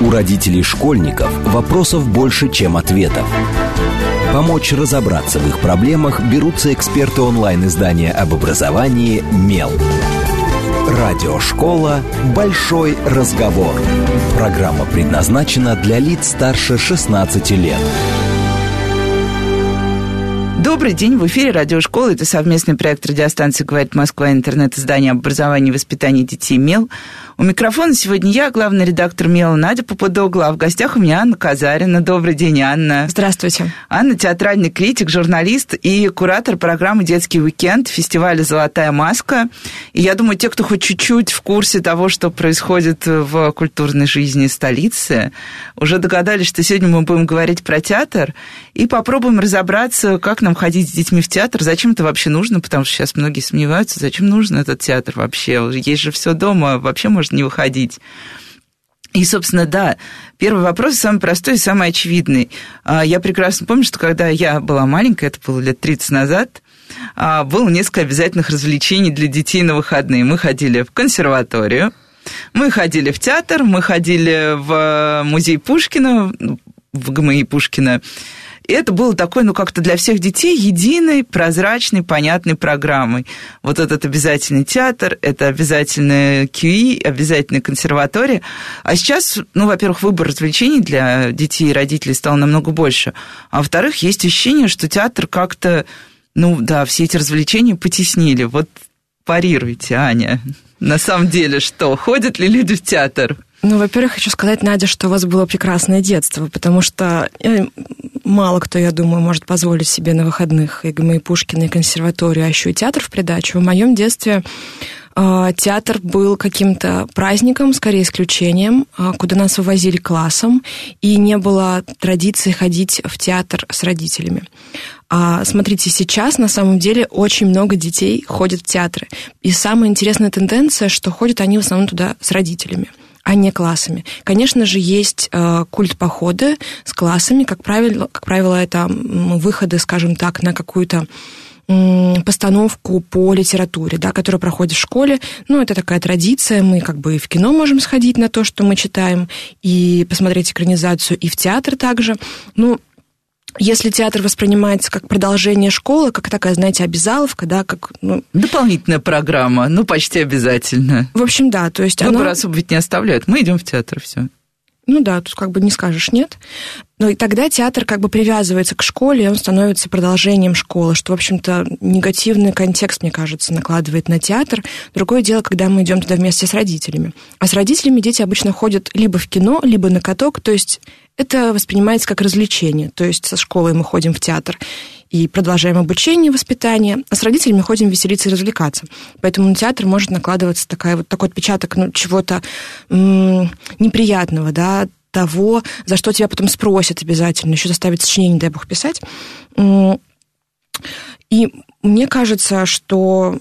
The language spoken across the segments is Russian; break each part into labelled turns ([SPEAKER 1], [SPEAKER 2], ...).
[SPEAKER 1] У родителей школьников вопросов больше, чем ответов. Помочь разобраться в их проблемах берутся эксперты онлайн-издания об образовании «Мел». Радиошкола «Большой разговор». Программа предназначена для лиц старше 16 лет.
[SPEAKER 2] Добрый день, в эфире радиошкола. Это совместный проект радиостанции «Говорит Москва», интернет-издание об образовании и воспитании детей «МЕЛ». У микрофона сегодня я, главный редактор «Мела» Надя Попудогла, а в гостях у меня Анна Казарина. Добрый день, Анна.
[SPEAKER 3] Здравствуйте.
[SPEAKER 2] Анна – театральный критик, журналист и куратор программы «Детский уикенд» фестиваля «Золотая маска». И я думаю, те, кто хоть чуть-чуть в курсе того, что происходит в культурной жизни столицы, уже догадались, что сегодня мы будем говорить про театр и попробуем разобраться, как нам ходить с детьми в театр, зачем это вообще нужно, потому что сейчас многие сомневаются, зачем нужен этот театр вообще. Есть же все дома, вообще можно может не выходить. И, собственно, да, первый вопрос самый простой и самый очевидный. А, я прекрасно помню, что когда я была маленькая, это было лет 30 назад, а, было несколько обязательных развлечений для детей на выходные. Мы ходили в консерваторию, мы ходили в театр, мы ходили в музей Пушкина, в ГМИ Пушкина, это было такой, ну, как-то для всех детей единой, прозрачной, понятной программой. Вот этот обязательный театр, это обязательная QI, обязательная консерватория. А сейчас, ну, во-первых, выбор развлечений для детей и родителей стал намного больше. А во-вторых, есть ощущение, что театр как-то, ну, да, все эти развлечения потеснили. Вот парируйте, Аня. На самом деле что? Ходят ли люди в театр?
[SPEAKER 3] Ну, во-первых, хочу сказать, Надя, что у вас было прекрасное детство, потому что э, мало кто, я думаю, может позволить себе на выходных и ГМИ Пушкина, и консерваторию, а еще и театр в придачу. В моем детстве э, театр был каким-то праздником, скорее исключением, э, куда нас вывозили классом, и не было традиции ходить в театр с родителями. А смотрите, сейчас на самом деле очень много детей ходят в театры. И самая интересная тенденция, что ходят они в основном туда с родителями а не классами. Конечно же, есть э, культ похода с классами. Как правило, как правило, это выходы, скажем так, на какую-то постановку по литературе, да, которая проходит в школе. Ну, это такая традиция. Мы как бы и в кино можем сходить на то, что мы читаем, и посмотреть экранизацию, и в театр также. Ну, если театр воспринимается как продолжение школы, как такая, знаете, обязаловка, да, как...
[SPEAKER 2] Ну, Дополнительная программа, ну, почти обязательно.
[SPEAKER 3] В общем, да, то есть
[SPEAKER 2] Выбор она... особо ведь не оставляют. Мы идем в театр, все.
[SPEAKER 3] Ну да, тут как бы не скажешь нет. Но и тогда театр как бы привязывается к школе, и он становится продолжением школы, что, в общем-то, негативный контекст, мне кажется, накладывает на театр. Другое дело, когда мы идем туда вместе с родителями. А с родителями дети обычно ходят либо в кино, либо на каток, то есть это воспринимается как развлечение. То есть со школой мы ходим в театр и продолжаем обучение, воспитание, а с родителями ходим веселиться и развлекаться. Поэтому на театр может накладываться такая, вот такой отпечаток ну, чего-то м- неприятного, да, того, за что тебя потом спросят обязательно, еще заставить сочинение, дай бог, писать. И мне кажется, что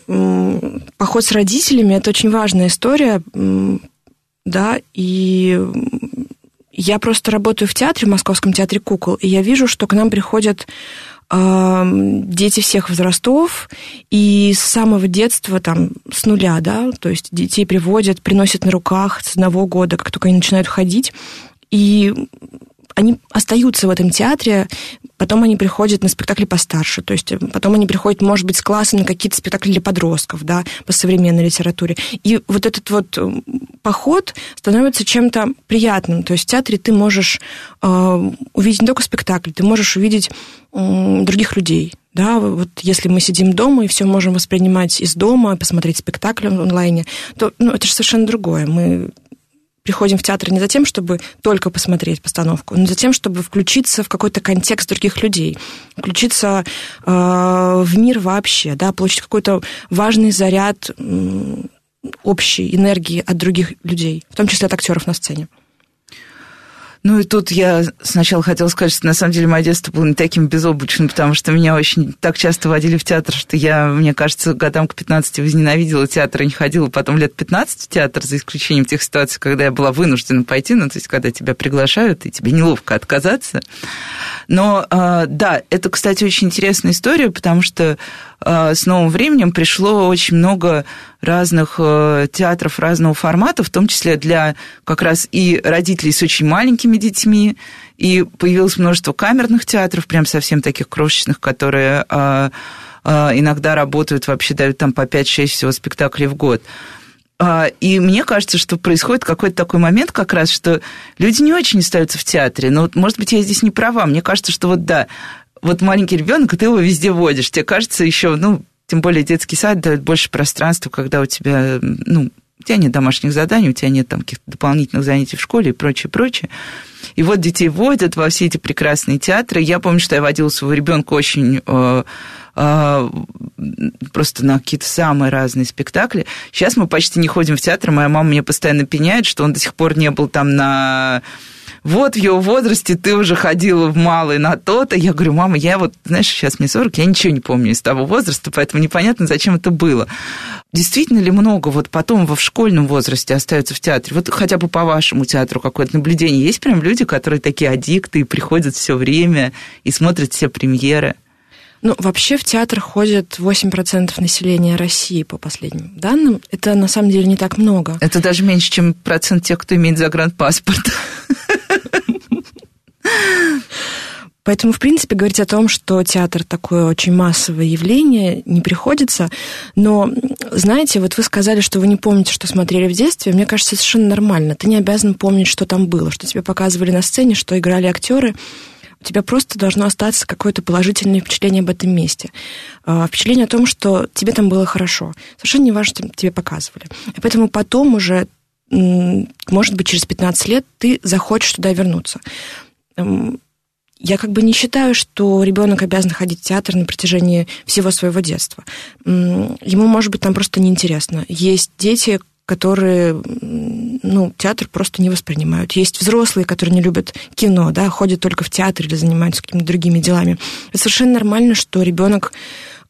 [SPEAKER 3] поход с родителями – это очень важная история, да, и я просто работаю в театре, в Московском театре кукол, и я вижу, что к нам приходят дети всех возрастов, и с самого детства, там, с нуля, да, то есть детей приводят, приносят на руках с одного года, как только они начинают ходить, и они остаются в этом театре, потом они приходят на спектакли постарше, то есть потом они приходят, может быть, с класса на какие-то спектакли для подростков, да, по современной литературе. И вот этот вот э, поход становится чем-то приятным. То есть в театре ты можешь э, увидеть не только спектакль, ты можешь увидеть э, других людей, да, вот если мы сидим дома и все можем воспринимать из дома, посмотреть спектакль онлайне, то ну, это же совершенно другое. Мы приходим в театр не за тем, чтобы только посмотреть постановку, но за тем, чтобы включиться в какой-то контекст других людей, включиться э, в мир вообще, да, получить какой-то важный заряд э, общей энергии от других людей, в том числе от актеров на сцене.
[SPEAKER 2] Ну и тут я сначала хотела сказать, что на самом деле мое детство было не таким безоблачным, потому что меня очень так часто водили в театр, что я, мне кажется, годам к 15 возненавидела театр и не ходила потом лет 15 в театр, за исключением тех ситуаций, когда я была вынуждена пойти, ну то есть когда тебя приглашают, и тебе неловко отказаться. Но а, да, это, кстати, очень интересная история, потому что а, с новым временем пришло очень много разных э, театров разного формата, в том числе для как раз и родителей с очень маленькими детьми, и появилось множество камерных театров, прям совсем таких крошечных, которые а, иногда работают, вообще дают там по 5-6 всего спектаклей в год. И мне кажется, что происходит какой-то такой момент как раз, что люди не очень остаются в театре. Но, может быть, я здесь не права. Мне кажется, что вот да, вот маленький ребенок, ты его везде водишь. Тебе кажется еще, ну, тем более детский сад дает больше пространства, когда у тебя, ну, у тебя нет домашних заданий, у тебя нет там каких-то дополнительных занятий в школе и прочее, прочее. И вот детей водят во все эти прекрасные театры. Я помню, что я водила своего ребенка очень э, э, просто на какие-то самые разные спектакли. Сейчас мы почти не ходим в театр. Моя мама мне постоянно пеняет, что он до сих пор не был там на вот в его возрасте ты уже ходила в малый на то-то. Я говорю, мама, я вот, знаешь, сейчас мне 40, я ничего не помню из того возраста, поэтому непонятно, зачем это было. Действительно ли много вот потом во в школьном возрасте остаются в театре? Вот хотя бы по вашему театру какое-то наблюдение. Есть прям люди, которые такие аддикты и приходят все время и смотрят все премьеры?
[SPEAKER 3] Ну, вообще в театр ходит 8% населения России, по последним данным. Это на самом деле не так много.
[SPEAKER 2] Это даже меньше, чем процент тех, кто имеет загранпаспорт.
[SPEAKER 3] Поэтому, в принципе, говорить о том, что театр такое очень массовое явление, не приходится. Но, знаете, вот вы сказали, что вы не помните, что смотрели в детстве. Мне кажется, совершенно нормально. Ты не обязан помнить, что там было, что тебе показывали на сцене, что играли актеры. У тебя просто должно остаться какое-то положительное впечатление об этом месте. А, впечатление о том, что тебе там было хорошо. Совершенно не важно, что тебе показывали. И поэтому потом уже может быть, через 15 лет ты захочешь туда вернуться. Я как бы не считаю, что ребенок обязан ходить в театр на протяжении всего своего детства. Ему, может быть, там просто неинтересно. Есть дети, которые ну, театр просто не воспринимают. Есть взрослые, которые не любят кино, да, ходят только в театр или занимаются какими-то другими делами. Это совершенно нормально, что ребенок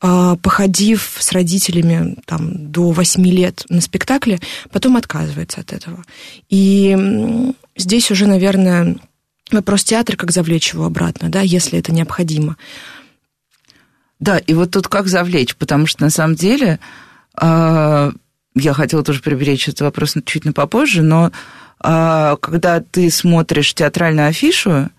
[SPEAKER 3] походив с родителями там, до 8 лет на спектакле, потом отказывается от этого. И здесь уже, наверное, вопрос театра, как завлечь его обратно, да, если это необходимо.
[SPEAKER 2] Да, и вот тут как завлечь, потому что на самом деле а, я хотела тоже приберечь этот вопрос чуть на попозже, но а, когда ты смотришь театральную афишу,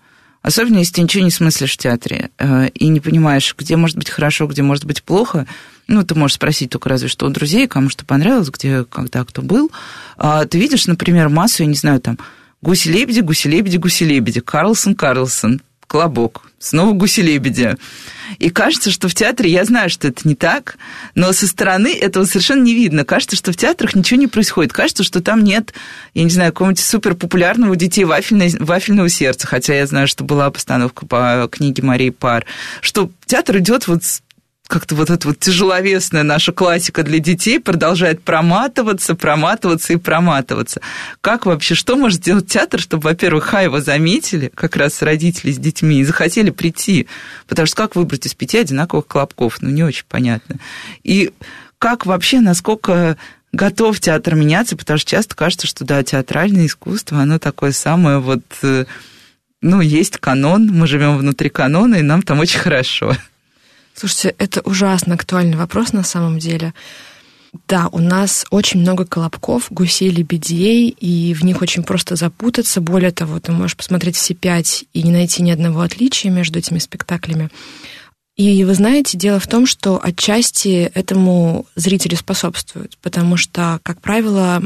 [SPEAKER 2] Особенно, если ты ничего не смыслишь в театре э, и не понимаешь, где может быть хорошо, где может быть плохо. Ну, ты можешь спросить только разве что у друзей, кому что понравилось, где, когда, кто был. А ты видишь, например, массу, я не знаю, там, гуси-лебеди, гуси-лебеди, гуси-лебеди, Карлсон, Карлсон, Колобок, снова гуси-лебеди. И кажется, что в театре, я знаю, что это не так, но со стороны этого совершенно не видно. Кажется, что в театрах ничего не происходит. Кажется, что там нет, я не знаю, какого-нибудь суперпопулярного у детей вафельной, вафельного сердца, хотя я знаю, что была постановка по книге Марии Пар, что театр идет вот как-то вот эта вот тяжеловесная наша классика для детей продолжает проматываться, проматываться и проматываться. Как вообще, что может сделать театр, чтобы, во-первых, ха, его заметили, как раз родители с детьми, и захотели прийти? Потому что как выбрать из пяти одинаковых колобков? Ну, не очень понятно. И как вообще, насколько готов театр меняться, потому что часто кажется, что, да, театральное искусство, оно такое самое вот, э, ну, есть канон, мы живем внутри канона, и нам там очень хорошо.
[SPEAKER 3] Слушайте, это ужасно актуальный вопрос на самом деле. Да, у нас очень много колобков, гусей, лебедей, и в них очень просто запутаться. Более того, ты можешь посмотреть все пять и не найти ни одного отличия между этими спектаклями. И вы знаете, дело в том, что отчасти этому зрители способствуют, потому что, как правило,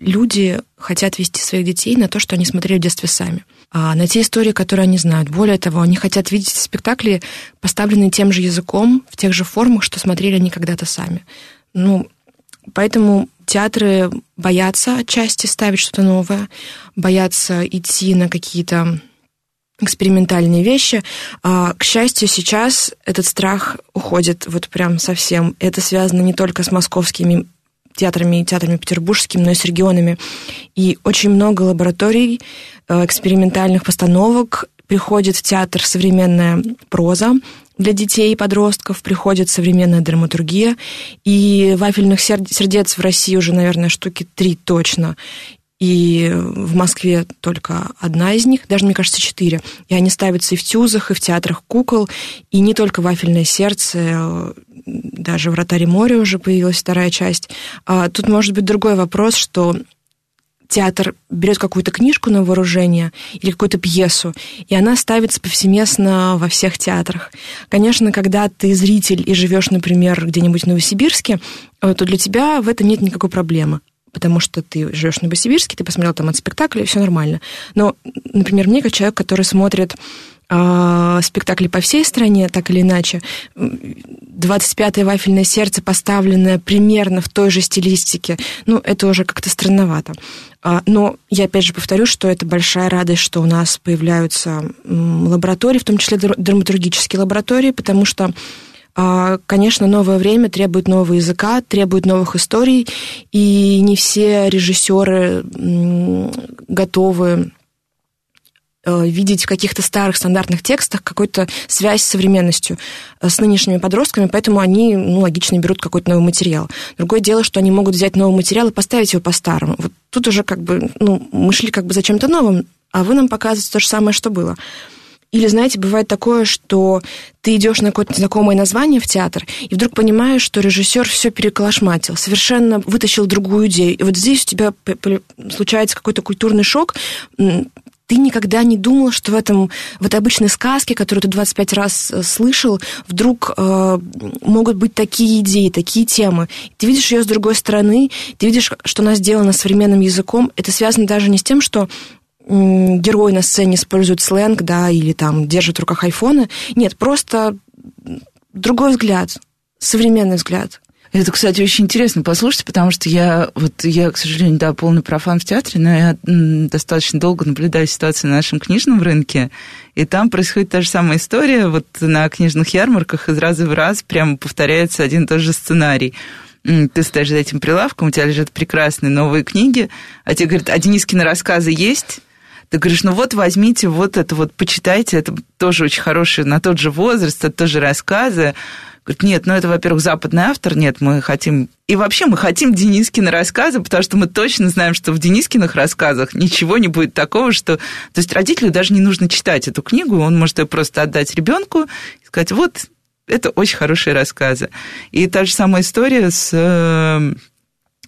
[SPEAKER 3] люди хотят вести своих детей на то, что они смотрели в детстве сами, а на те истории, которые они знают. Более того, они хотят видеть спектакли, поставленные тем же языком, в тех же формах, что смотрели они когда-то сами. Ну, поэтому театры боятся отчасти ставить что-то новое, боятся идти на какие-то экспериментальные вещи. А, к счастью, сейчас этот страх уходит вот прям совсем. Это связано не только с московскими театрами, театрами петербургскими, но и с регионами. И очень много лабораторий, э, экспериментальных постановок приходит в театр современная проза, для детей и подростков приходит современная драматургия, и вафельных сердец в России уже, наверное, штуки три точно. И в Москве только одна из них, даже, мне кажется, четыре. И они ставятся и в тюзах, и в театрах кукол, и не только «Вафельное сердце», даже «Вратаре моря» уже появилась вторая часть. А тут может быть другой вопрос, что театр берет какую-то книжку на вооружение или какую-то пьесу, и она ставится повсеместно во всех театрах. Конечно, когда ты зритель и живешь, например, где-нибудь в Новосибирске, э, то для тебя в этом нет никакой проблемы потому что ты живешь в Новосибирске, ты посмотрел там от спектакля, и все нормально. Но, например, мне, как человек, который смотрит э, спектакли по всей стране, так или иначе, 25-е вафельное сердце, поставленное примерно в той же стилистике, ну, это уже как-то странновато. А, но я опять же повторю, что это большая радость, что у нас появляются лаборатории, в том числе драматургические лаборатории, потому что Конечно, новое время требует нового языка, требует новых историй, и не все режиссеры готовы э, видеть в каких-то старых стандартных текстах какую-то связь с современностью, э, с нынешними подростками, поэтому они ну, логично берут какой-то новый материал. Другое дело, что они могут взять новый материал и поставить его по-старому. Вот тут уже как бы, ну, мы шли как бы за чем-то новым, а вы нам показываете то же самое, что было. Или, знаете, бывает такое, что ты идешь на какое-то знакомое название в театр, и вдруг понимаешь, что режиссер все переколошматил, совершенно вытащил другую идею. И вот здесь у тебя случается какой-то культурный шок, ты никогда не думал, что в, этом, в этой обычной сказке, которую ты 25 раз э, слышал, вдруг э, могут быть такие идеи, такие темы. Ты видишь ее с другой стороны, ты видишь, что она сделана современным языком. Это связано даже не с тем, что герой на сцене использует сленг, да, или там держит в руках айфоны. Нет, просто другой взгляд, современный взгляд.
[SPEAKER 2] Это, кстати, очень интересно послушать, потому что я, вот я, к сожалению, да, полный профан в театре, но я достаточно долго наблюдаю ситуацию на нашем книжном рынке, и там происходит та же самая история, вот на книжных ярмарках из раза в раз прямо повторяется один и тот же сценарий ты стоишь за этим прилавком, у тебя лежат прекрасные новые книги, а тебе говорят, а Денискины рассказы есть? Ты говоришь, ну вот возьмите вот это вот, почитайте, это тоже очень хороший, на тот же возраст, это тоже рассказы. Говорит, нет, ну это, во-первых, западный автор, нет, мы хотим... И вообще мы хотим Денискины рассказы, потому что мы точно знаем, что в Денискиных рассказах ничего не будет такого, что... То есть родителю даже не нужно читать эту книгу, он может ее просто отдать ребенку и сказать, вот, это очень хорошие рассказы. И та же самая история с, э,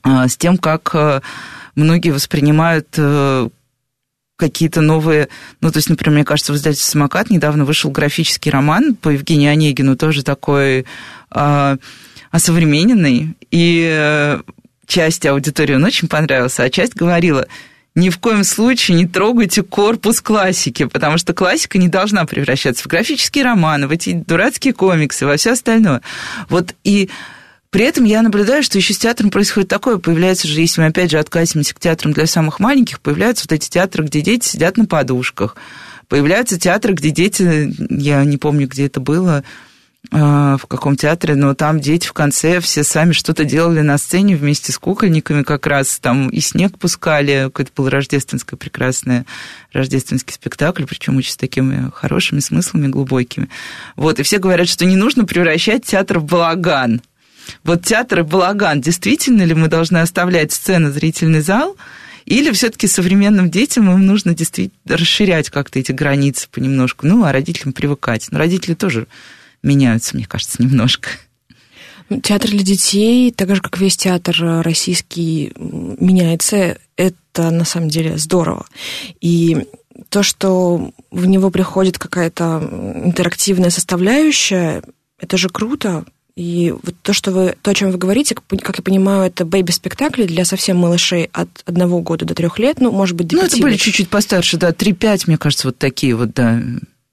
[SPEAKER 2] с тем, как э, многие воспринимают э, какие-то новые... Ну, то есть, например, мне кажется, в издательстве «Самокат» недавно вышел графический роман по Евгению Онегину, тоже такой э, осовремененный, и э, часть аудитории он очень понравился, а часть говорила, ни в коем случае не трогайте корпус классики, потому что классика не должна превращаться в графические романы, в эти дурацкие комиксы, во все остальное. Вот и при этом я наблюдаю, что еще с театром происходит такое. Появляется же, если мы опять же откатимся к театрам для самых маленьких, появляются вот эти театры, где дети сидят на подушках. Появляются театры, где дети, я не помню, где это было, а, в каком театре, но там дети в конце все сами что-то делали на сцене вместе с кукольниками как раз, там и снег пускали, какое-то было рождественское прекрасное рождественский спектакль, причем очень с такими хорошими смыслами, глубокими. Вот, и все говорят, что не нужно превращать театр в балаган, вот театр и балаган, действительно ли мы должны оставлять сцену, зрительный зал, или все-таки современным детям им нужно действительно расширять как-то эти границы понемножку, ну, а родителям привыкать. Но родители тоже меняются, мне кажется, немножко.
[SPEAKER 3] Театр для детей, так же, как весь театр российский, меняется. Это, на самом деле, здорово. И то, что в него приходит какая-то интерактивная составляющая, это же круто. И вот то, что вы, то, о чем вы говорите, как я понимаю, это бэйби-спектакли для совсем малышей от одного года до трех лет, ну, может быть,
[SPEAKER 2] Ну, это были чуть-чуть постарше, да, 3-5, мне кажется, вот такие вот, да.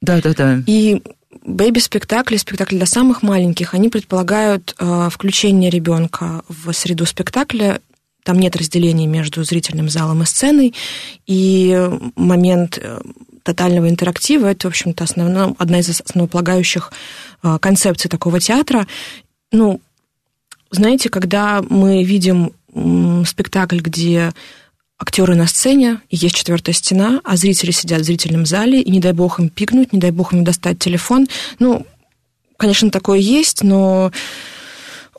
[SPEAKER 2] Да, да, да.
[SPEAKER 3] И бэйби-спектакли, спектакли для самых маленьких, они предполагают э, включение ребенка в среду спектакля. Там нет разделения между зрительным залом и сценой, и момент э, тотального интерактива. Это, в общем-то, основно, одна из основополагающих а, концепций такого театра. Ну, знаете, когда мы видим спектакль, где актеры на сцене, и есть четвертая стена, а зрители сидят в зрительном зале, и не дай бог им пикнуть, не дай бог им достать телефон. Ну, конечно, такое есть, но...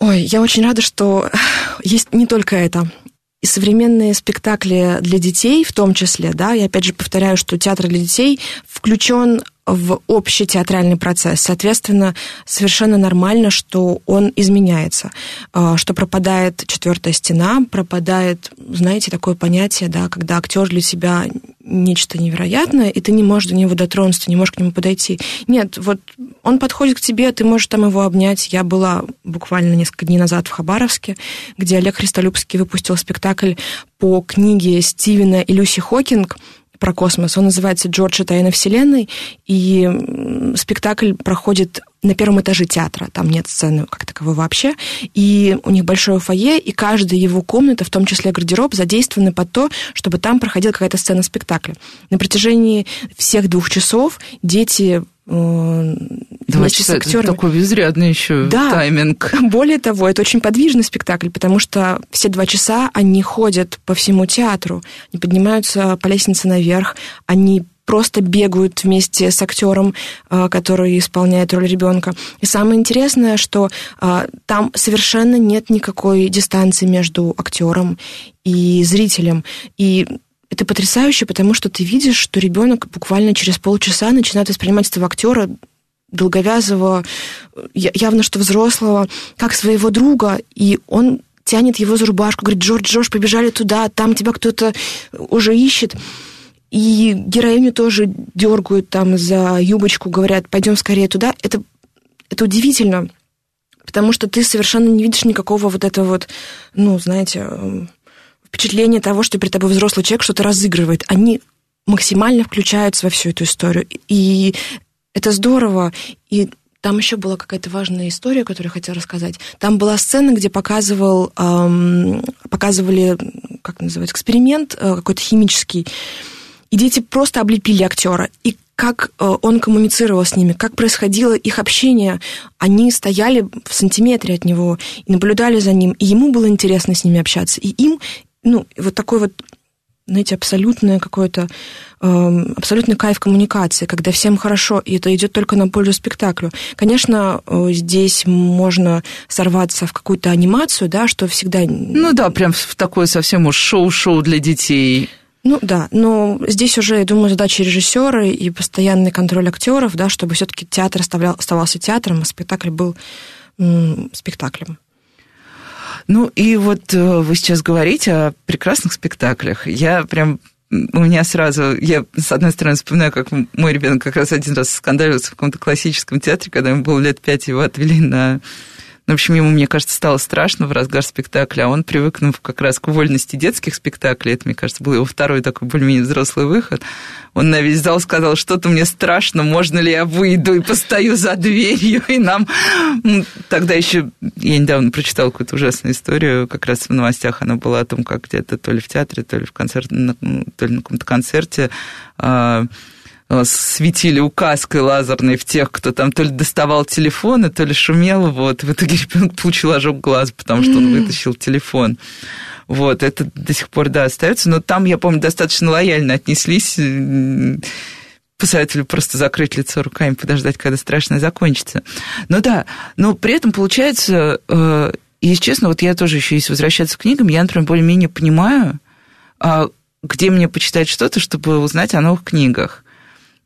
[SPEAKER 3] Ой, я очень рада, что есть не только это. И современные спектакли для детей в том числе, да, я опять же повторяю, что театр для детей включен в общий театральный процесс. Соответственно, совершенно нормально, что он изменяется, а, что пропадает четвертая стена, пропадает, знаете, такое понятие, да, когда актер для себя нечто невероятное, и ты не можешь до него дотронуться, не можешь к нему подойти. Нет, вот он подходит к тебе, ты можешь там его обнять. Я была буквально несколько дней назад в Хабаровске, где Олег Христолюбский выпустил спектакль по книге Стивена и Люси Хокинг про космос. Он называется «Джордж тайна Вселенной», и спектакль проходит на первом этаже театра, там нет сцены как таковой вообще, и у них большое фойе, и каждая его комната, в том числе гардероб, задействованы под то, чтобы там проходила какая-то сцена спектакля. На протяжении всех двух часов дети
[SPEAKER 2] э, Два часа, с актерами. Это такой безрядный еще да. тайминг.
[SPEAKER 3] Более того, это очень подвижный спектакль, потому что все два часа они ходят по всему театру, они поднимаются по лестнице наверх, они просто бегают вместе с актером, э, который исполняет роль ребенка. И самое интересное, что э, там совершенно нет никакой дистанции между актером и зрителем. И это потрясающе, потому что ты видишь, что ребенок буквально через полчаса начинает воспринимать этого актера долговязого, явно что взрослого, как своего друга, и он тянет его за рубашку, говорит, Джордж, Джордж, побежали туда, там тебя кто-то уже ищет. И героиню тоже дергают там за юбочку, говорят, пойдем скорее туда. Это, это удивительно, потому что ты совершенно не видишь никакого вот этого вот, ну, знаете, эм, впечатления того, что перед тобой взрослый человек что-то разыгрывает. Они максимально включаются во всю эту историю. И это здорово. И там еще была какая-то важная история, которую я хотела рассказать. Там была сцена, где показывал, эм, показывали, как называется, эксперимент э, какой-то химический. И дети просто облепили актера. И как э, он коммуницировал с ними, как происходило их общение. Они стояли в сантиметре от него и наблюдали за ним. И ему было интересно с ними общаться. И им, ну, вот такой вот знаете, абсолютное какое-то, э, абсолютный кайф коммуникации, когда всем хорошо, и это идет только на пользу спектаклю. Конечно, э, здесь можно сорваться в какую-то анимацию, да, что всегда...
[SPEAKER 2] Ну да, прям в такое совсем уж шоу-шоу для детей.
[SPEAKER 3] Ну да, но здесь уже, я думаю, задача режиссера и постоянный контроль актеров, да, чтобы все-таки театр оставался театром, а спектакль был спектаклем.
[SPEAKER 2] Ну и вот э, вы сейчас говорите о прекрасных спектаклях. Я прям у меня сразу, я с одной стороны вспоминаю, как мой ребенок как раз один раз скандалился в каком-то классическом театре, когда ему было лет пять, его отвели на в общем, ему, мне кажется, стало страшно в разгар спектакля, а он, привыкнув как раз к вольности детских спектаклей, это, мне кажется, был его второй такой более-менее взрослый выход, он на весь зал сказал, что-то мне страшно, можно ли я выйду и постою за дверью, и нам... Тогда еще, я недавно прочитала какую-то ужасную историю, как раз в новостях она была о том, как где-то то ли в театре, то ли в концерте, то ли на каком-то концерте а, светили указкой лазерной в тех, кто там то ли доставал телефоны, то ли шумел. Вот. В итоге ребенок получил ожог глаз, потому что он вытащил телефон. Вот, это до сих пор, да, остается. Но там, я помню, достаточно лояльно отнеслись посоветовали просто закрыть лицо руками, подождать, когда страшное закончится. Ну да, но при этом получается, э, если честно, вот я тоже еще, если возвращаться к книгам, я, например, более-менее понимаю, а, где мне почитать что-то, чтобы узнать о новых книгах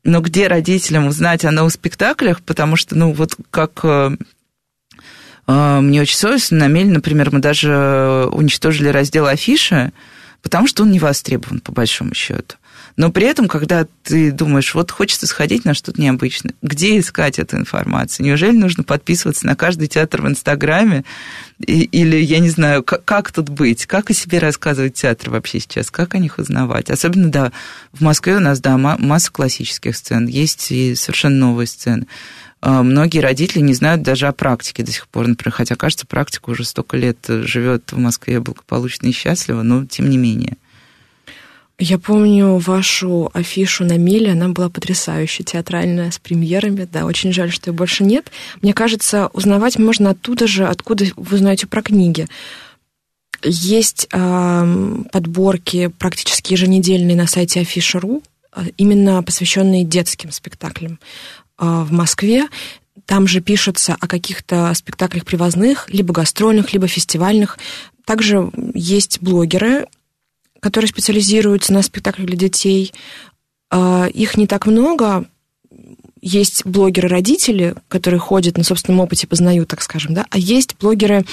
[SPEAKER 2] но где родителям узнать о новых спектаклях, потому что, ну, вот как э, э, мне очень совестно, на Мель, например, мы даже уничтожили раздел афиши, потому что он не востребован, по большому счету. Но при этом, когда ты думаешь, вот хочется сходить на что-то необычное, где искать эту информацию? Неужели нужно подписываться на каждый театр в Инстаграме? или, я не знаю, как, как тут быть? Как о себе рассказывать театр вообще сейчас? Как о них узнавать? Особенно, да, в Москве у нас, да, масса классических сцен, есть и совершенно новые сцены. А, многие родители не знают даже о практике до сих пор, например, хотя, кажется, практика уже столько лет живет в Москве благополучно и счастливо, но тем не менее.
[SPEAKER 3] Я помню вашу афишу на Миле, она была потрясающая, театральная, с премьерами. Да, очень жаль, что ее больше нет. Мне кажется, узнавать можно оттуда же, откуда вы знаете про книги. Есть э, подборки практически еженедельные на сайте Афиша.ру, именно посвященные детским спектаклям э, в Москве. Там же пишется о каких-то спектаклях привозных, либо гастрольных, либо фестивальных. Также есть блогеры, которые специализируются на спектаклях для детей. А, их не так много. Есть блогеры-родители, которые ходят на собственном опыте, познают, так скажем, да, а есть блогеры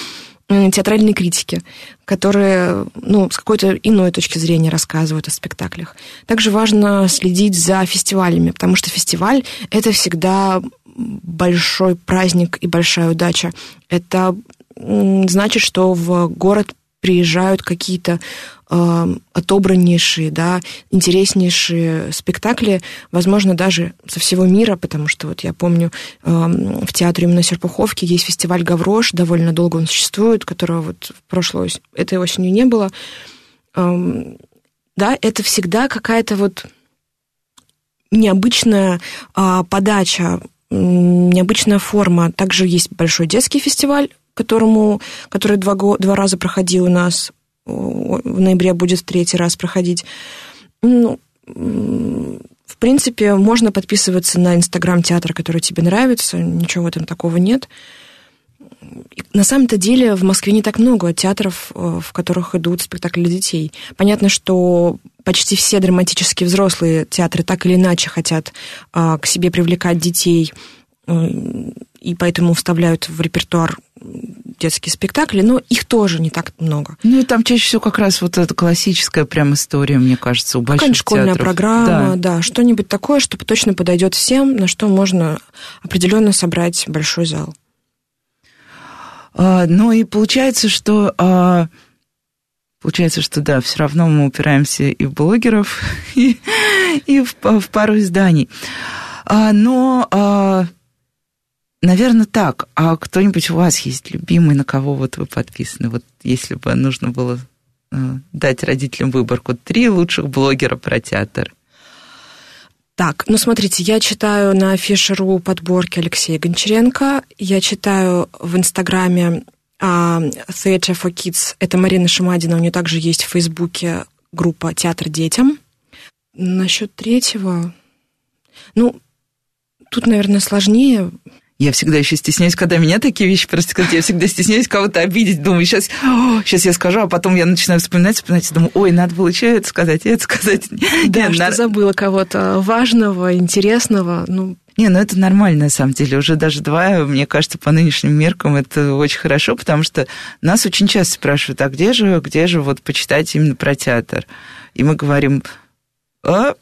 [SPEAKER 3] театральной критики, которые ну, с какой-то иной точки зрения рассказывают о спектаклях. Также важно следить за фестивалями, потому что фестиваль — это всегда большой праздник и большая удача. Это значит, что в город приезжают какие-то э, отобраннейшие, да, интереснейшие спектакли, возможно, даже со всего мира, потому что вот я помню, э, в театре именно Серпуховки есть фестиваль «Гаврош», довольно долго он существует, которого вот в прошлой, этой осенью не было. Э, да, это всегда какая-то вот необычная э, подача, необычная форма. Также есть большой детский фестиваль которому, который два, два раза проходил у нас, в ноябре будет в третий раз проходить. Ну, в принципе, можно подписываться на Инстаграм театра, который тебе нравится, ничего этом такого нет. На самом-то деле в Москве не так много театров, э, в которых идут спектакли для детей. Понятно, что почти все драматические взрослые театры так или иначе хотят э, к себе привлекать детей э, и поэтому вставляют в репертуар детские спектакли, но их тоже не так много.
[SPEAKER 2] Ну и там чаще всего как раз вот эта классическая прям история, мне кажется, у больших
[SPEAKER 3] школьная
[SPEAKER 2] театров.
[SPEAKER 3] программа, да, да что-нибудь такое, что точно подойдет всем, на что можно определенно собрать большой зал.
[SPEAKER 2] А, ну и получается, что а, получается, что да, все равно мы упираемся и в блогеров, и, и в, в пару изданий. А, но а, Наверное, так. А кто-нибудь у вас есть любимый, на кого вот вы подписаны? Вот если бы нужно было э, дать родителям выборку, три лучших блогера про театр.
[SPEAKER 3] Так, ну смотрите, я читаю на Фишеру подборки Алексея Гончаренко, я читаю в Инстаграме uh, Theatre for Kids, это Марина Шамадина, у нее также есть в Фейсбуке группа «Театр детям». Насчет третьего, ну, тут, наверное, сложнее.
[SPEAKER 2] Я всегда еще стесняюсь, когда меня такие вещи просто сказать. Я всегда стесняюсь кого-то обидеть. Думаю, сейчас, о, сейчас я скажу, а потом я начинаю вспоминать, вспоминать, думаю, ой, надо было еще это сказать, это сказать.
[SPEAKER 3] Да, Нет, что на... забыла кого-то важного, интересного. Ну,
[SPEAKER 2] не, ну это нормально, на самом деле. Уже даже два, мне кажется, по нынешним меркам это очень хорошо, потому что нас очень часто спрашивают, а где же, где же вот почитать именно про театр? И мы говорим, а,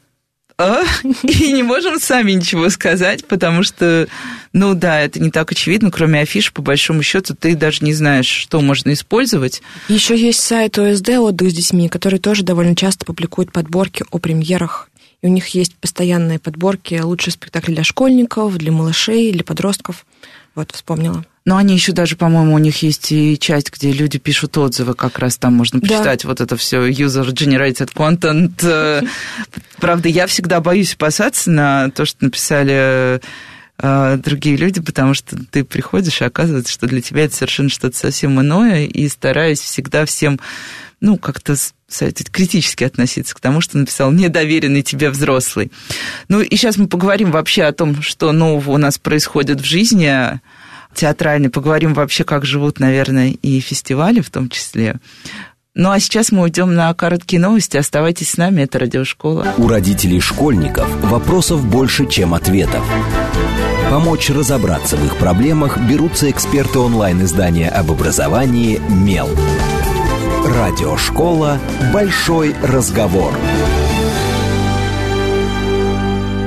[SPEAKER 2] а, и не можем сами ничего сказать, потому что, ну да, это не так очевидно, кроме афиш, по большому счету, ты даже не знаешь, что можно использовать.
[SPEAKER 3] Еще есть сайт ОСД «Отдых с детьми», который тоже довольно часто публикует подборки о премьерах. И у них есть постоянные подборки лучшие спектакли для школьников, для малышей, для подростков. Вот, вспомнила.
[SPEAKER 2] Но они еще даже, по-моему, у них есть и часть, где люди пишут отзывы, как раз там можно почитать да. вот это все user-generated content. Правда, я всегда боюсь опасаться на то, что написали другие люди, потому что ты приходишь, и оказывается, что для тебя это совершенно что-то совсем иное, и стараюсь всегда всем, ну, как-то критически относиться к тому, что написал недоверенный тебе взрослый. Ну, и сейчас мы поговорим вообще о том, что нового у нас происходит в жизни, театральной, поговорим вообще, как живут, наверное, и фестивали в том числе. Ну а сейчас мы уйдем на короткие новости. Оставайтесь с нами, это Радиошкола.
[SPEAKER 1] У родителей школьников вопросов больше, чем ответов. Помочь разобраться в их проблемах берутся эксперты онлайн-издания об образовании «Мел». Радиошкола «Большой разговор».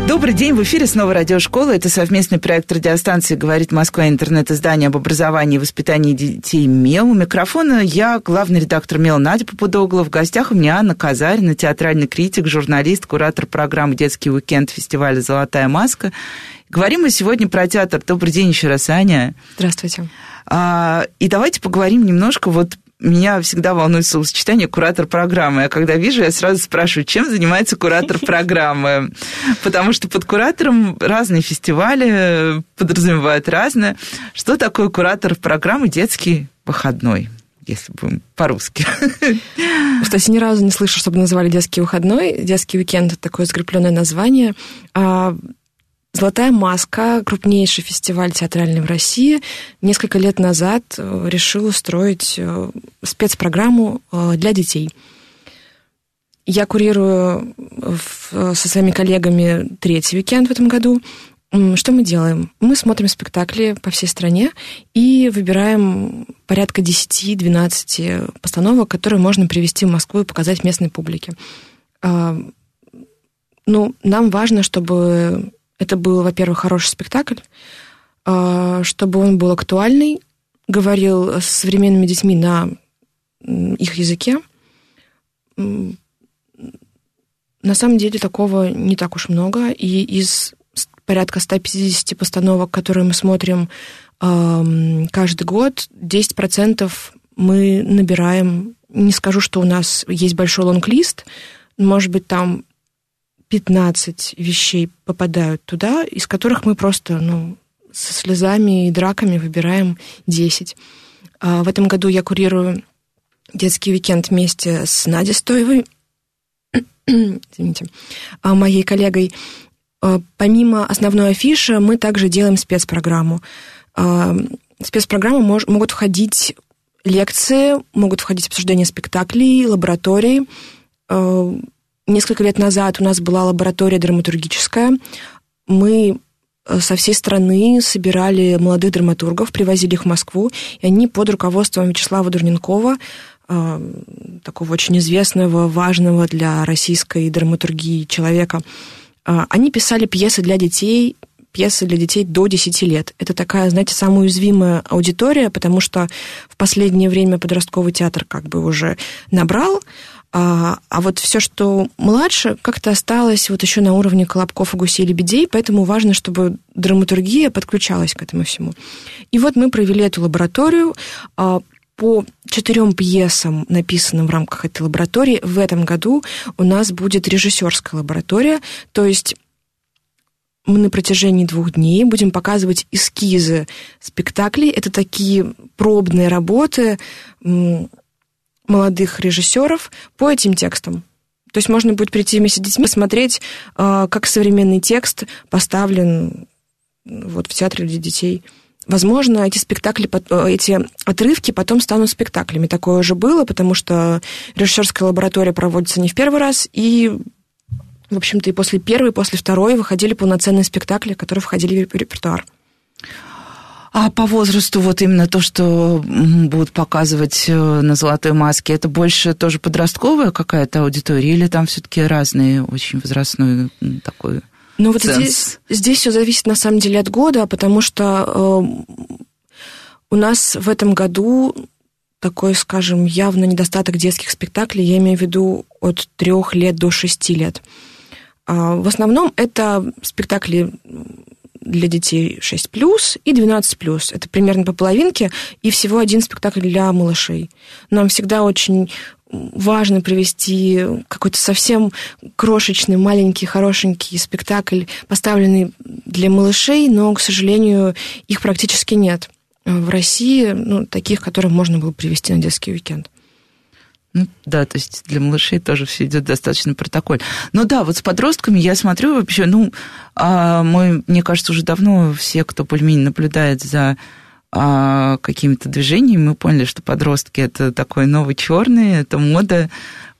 [SPEAKER 2] Добрый день, в эфире снова радиошкола. Это совместный проект радиостанции «Говорит Москва. Интернет-издание об образовании и воспитании детей МЕЛ». У микрофона я, главный редактор МЕЛ Надя Попудогла. В гостях у меня Анна Казарина, театральный критик, журналист, куратор программы «Детский уикенд» фестиваля «Золотая маска». Говорим мы сегодня про театр. Добрый день еще раз, Аня.
[SPEAKER 3] Здравствуйте.
[SPEAKER 2] А, и давайте поговорим немножко вот меня всегда волнует словосочетание «куратор программы». Я когда вижу, я сразу спрашиваю, чем занимается куратор программы? Потому что под куратором разные фестивали подразумевают разное. Что такое куратор программы «Детский выходной»? если будем по-русски.
[SPEAKER 3] Кстати, ни разу не слышу, чтобы называли детский выходной. Детский уикенд – это такое скрепленное название. А «Золотая маска» – крупнейший фестиваль театральный в России. Несколько лет назад э, решил устроить э, спецпрограмму э, для детей. Я курирую со своими коллегами третий уикенд в этом году. Что мы делаем? Мы смотрим спектакли по всей стране и выбираем порядка 10-12 постановок, которые можно привести в Москву и показать местной публике. Ну, нам важно, чтобы это был, во-первых, хороший спектакль, а, чтобы он был актуальный, говорил с современными детьми на их языке. На самом деле такого не так уж много, и из порядка 150 постановок, которые мы смотрим э, каждый год, 10% мы набираем. Не скажу, что у нас есть большой лонг-лист, может быть, там 15 вещей попадают туда, из которых мы просто, ну, со слезами и драками выбираем 10. А в этом году я курирую детский уикенд вместе с Надей Стоевой, извините, а моей коллегой. Э, помимо основной афиши мы также делаем спецпрограмму. В спецпрограмму мож, могут входить лекции, могут входить обсуждения спектаклей, лаборатории. Э, несколько лет назад у нас была лаборатория драматургическая. Мы со всей страны собирали молодых драматургов, привозили их в Москву, и они под руководством Вячеслава Дурненкова, такого очень известного, важного для российской драматургии человека, а, они писали пьесы для детей, пьесы для детей до 10 лет. Это такая, знаете, самая уязвимая аудитория, потому что в последнее время подростковый театр как бы уже набрал, а, а вот все, что младше, как-то осталось вот еще на уровне колобков и гусей лебедей, поэтому важно, чтобы драматургия подключалась к этому всему. И вот мы провели эту лабораторию. А, по четырем пьесам, написанным в рамках этой лаборатории, в этом году у нас будет режиссерская лаборатория, то есть мы на протяжении двух дней будем показывать эскизы спектаклей. Это такие пробные работы молодых режиссеров по этим текстам. То есть можно будет прийти вместе с детьми, смотреть, а, как современный текст поставлен вот в театре для детей. Возможно, эти спектакли, э, эти отрывки потом станут спектаклями. Такое уже было, потому что режиссерская лаборатория проводится не в первый раз, и, в общем-то, и после первой, и после второй выходили полноценные спектакли, которые входили в репертуар.
[SPEAKER 2] А по возрасту вот именно то, что будут показывать э, на «Золотой маске», это больше тоже подростковая какая-то аудитория или там все-таки разные очень возрастной такой
[SPEAKER 3] ну вот здесь, здесь все зависит на самом деле от года, потому что э, у нас в этом году такой, скажем, явно недостаток детских спектаклей, я имею в виду от трех лет до шести лет. А, в основном это спектакли для детей 6 плюс и 12 плюс. Это примерно по половинке, и всего один спектакль для малышей. Нам всегда очень важно привести какой-то совсем крошечный, маленький, хорошенький спектакль, поставленный для малышей, но, к сожалению, их практически нет в России, ну, таких, которые можно было привести на детский уикенд.
[SPEAKER 2] Ну, да, то есть для малышей тоже все идет достаточно протоколь. Но да, вот с подростками я смотрю вообще, ну, а мы, мне кажется, уже давно все, кто более-менее наблюдает за а, какими-то движениями, мы поняли, что подростки это такой новый черный, это мода,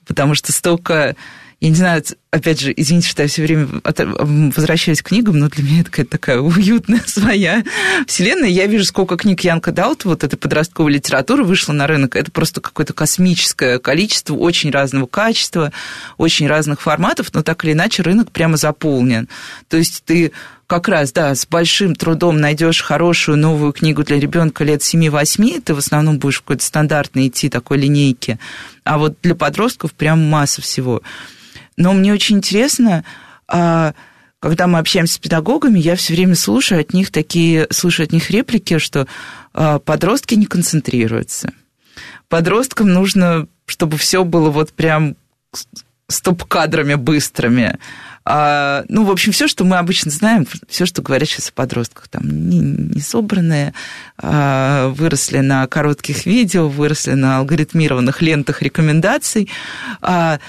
[SPEAKER 2] потому что столько я не знаю, опять же, извините, что я все время возвращаюсь к книгам, но для меня это какая-то такая уютная своя вселенная. Я вижу, сколько книг Янка Даут, вот этой подростковой литературы, вышло на рынок. Это просто какое-то космическое количество, очень разного качества, очень разных форматов, но так или иначе рынок прямо заполнен. То есть ты как раз, да, с большим трудом найдешь хорошую новую книгу для ребенка лет 7-8, ты в основном будешь в какой-то стандартной идти такой линейке. А вот для подростков прям масса всего. Но мне очень интересно, а, когда мы общаемся с педагогами, я все время слушаю от них такие, слушаю от них реплики, что а, подростки не концентрируются. Подросткам нужно, чтобы все было вот прям стоп-кадрами быстрыми. А, ну, в общем, все, что мы обычно знаем, все, что говорят сейчас о подростках, там, не, не собранные, а, выросли на коротких видео, выросли на алгоритмированных лентах рекомендаций. А,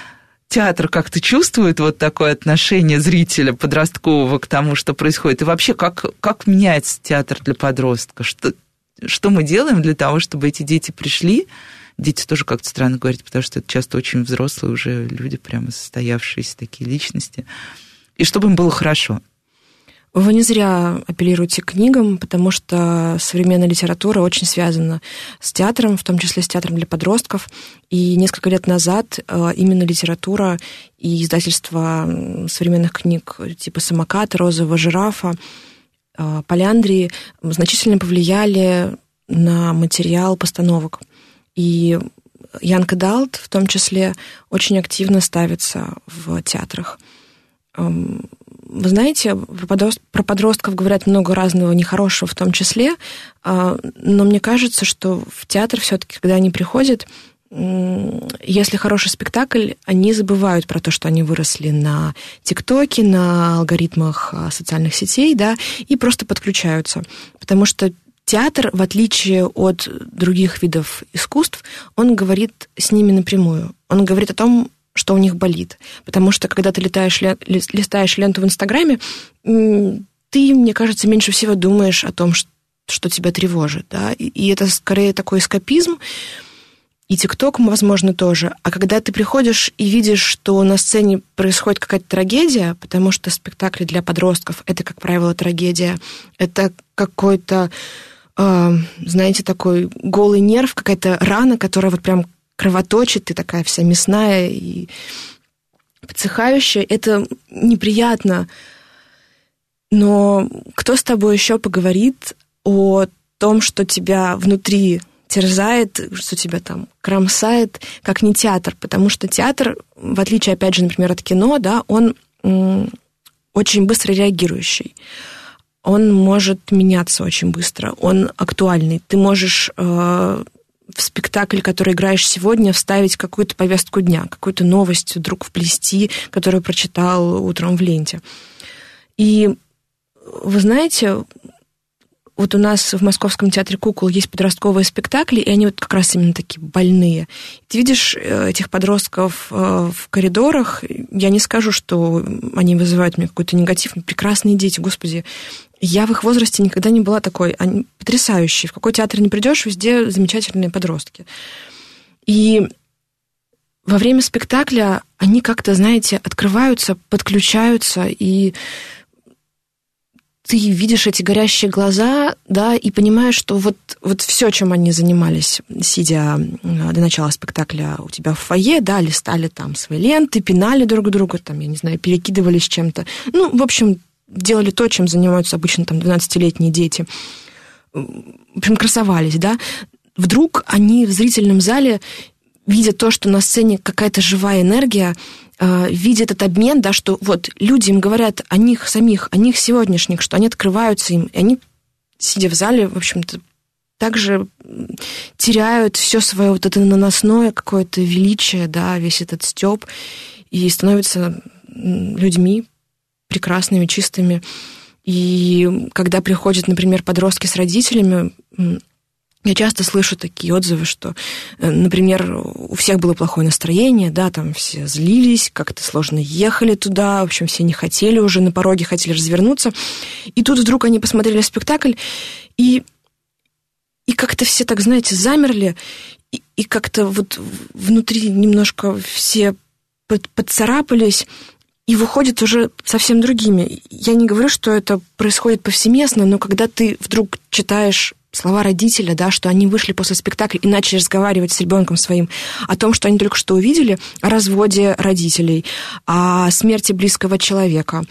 [SPEAKER 2] театр как-то чувствует вот такое отношение зрителя подросткового к тому, что происходит? И вообще, как, как меняется театр для подростка? Что, что мы делаем для того, чтобы эти дети пришли? Дети тоже как-то странно говорить, потому что это часто очень взрослые уже люди, прямо состоявшиеся такие личности. И чтобы им было хорошо.
[SPEAKER 3] Вы не зря апеллируете к книгам, потому что современная литература очень связана с театром, в том числе с театром для подростков. И несколько лет назад э, именно литература и издательство современных книг типа «Самоката», «Розового жирафа», э, «Поляндрии» значительно повлияли на материал постановок. И Янка Далт в том числе очень активно ставится в театрах. Вы знаете, про подростков говорят много разного нехорошего в том числе, а, но мне кажется, что в театр все-таки, когда они приходят, если хороший спектакль, они забывают про то, что они выросли на ТикТоке, на алгоритмах а, социальных сетей, да, и просто подключаются. Потому что театр, в отличие от других видов искусств, он говорит с ними напрямую. Он говорит о том, что у них болит. Потому что, когда ты летаешь, листаешь ленту в Инстаграме, ты, мне кажется, меньше всего думаешь о том, что, что тебя тревожит. Да? И, и это скорее такой эскапизм, и ТикТок, возможно, тоже. А когда ты приходишь и видишь, что на сцене происходит какая-то трагедия, потому что спектакли для подростков это, как правило, трагедия, это какой-то, э, знаете, такой голый нерв, какая-то рана, которая вот прям кровоточит, ты такая вся мясная и подсыхающая. Это неприятно. Но кто с тобой еще поговорит о том, что тебя внутри терзает, что тебя там кромсает, как не театр, потому что театр, в отличие, опять же, например, от кино, да, он очень быстро реагирующий. Он может меняться очень быстро, он актуальный. Ты можешь э, в спектакль, который играешь сегодня, вставить какую-то повестку дня, какую-то новость вдруг вплести, которую прочитал утром в ленте. И вы знаете, вот у нас в Московском театре кукол есть подростковые спектакли, и они вот как раз именно такие больные. Ты видишь э, этих подростков э, в коридорах, я не скажу, что они вызывают мне какой-то негатив, прекрасные дети, господи, я в их возрасте никогда не была такой. Они потрясающие. В какой театр не придешь, везде замечательные подростки. И во время спектакля они как-то, знаете, открываются, подключаются, и ты видишь эти горящие глаза, да, и понимаешь, что вот, вот все, чем они занимались, сидя до начала спектакля у тебя в фойе, да, листали там свои ленты, пинали друг друга, там, я не знаю, перекидывались чем-то. Ну, в общем, делали то, чем занимаются обычно там 12-летние дети. Прям красовались, да. Вдруг они в зрительном зале видят то, что на сцене какая-то живая энергия, э, видят этот обмен, да, что вот люди им говорят о них самих, о них сегодняшних, что они открываются им, и они, сидя в зале, в общем-то, также теряют все свое вот это наносное какое-то величие, да, весь этот степ, и становятся людьми, прекрасными, чистыми. И когда приходят, например, подростки с родителями, я часто слышу такие отзывы, что, э, например, у всех было плохое настроение, да, там все злились, как-то сложно ехали туда, в общем, все не хотели уже на пороге, хотели развернуться. И тут вдруг они посмотрели спектакль, и, и как-то все так, знаете, замерли, и, и как-то вот внутри немножко все под, подцарапались, и выходят уже совсем другими. Я не говорю, что это происходит повсеместно, но когда ты вдруг читаешь слова родителя, да, что они вышли после спектакля и начали разговаривать с ребенком своим о том, что они только что увидели, о разводе родителей, о смерти близкого человека,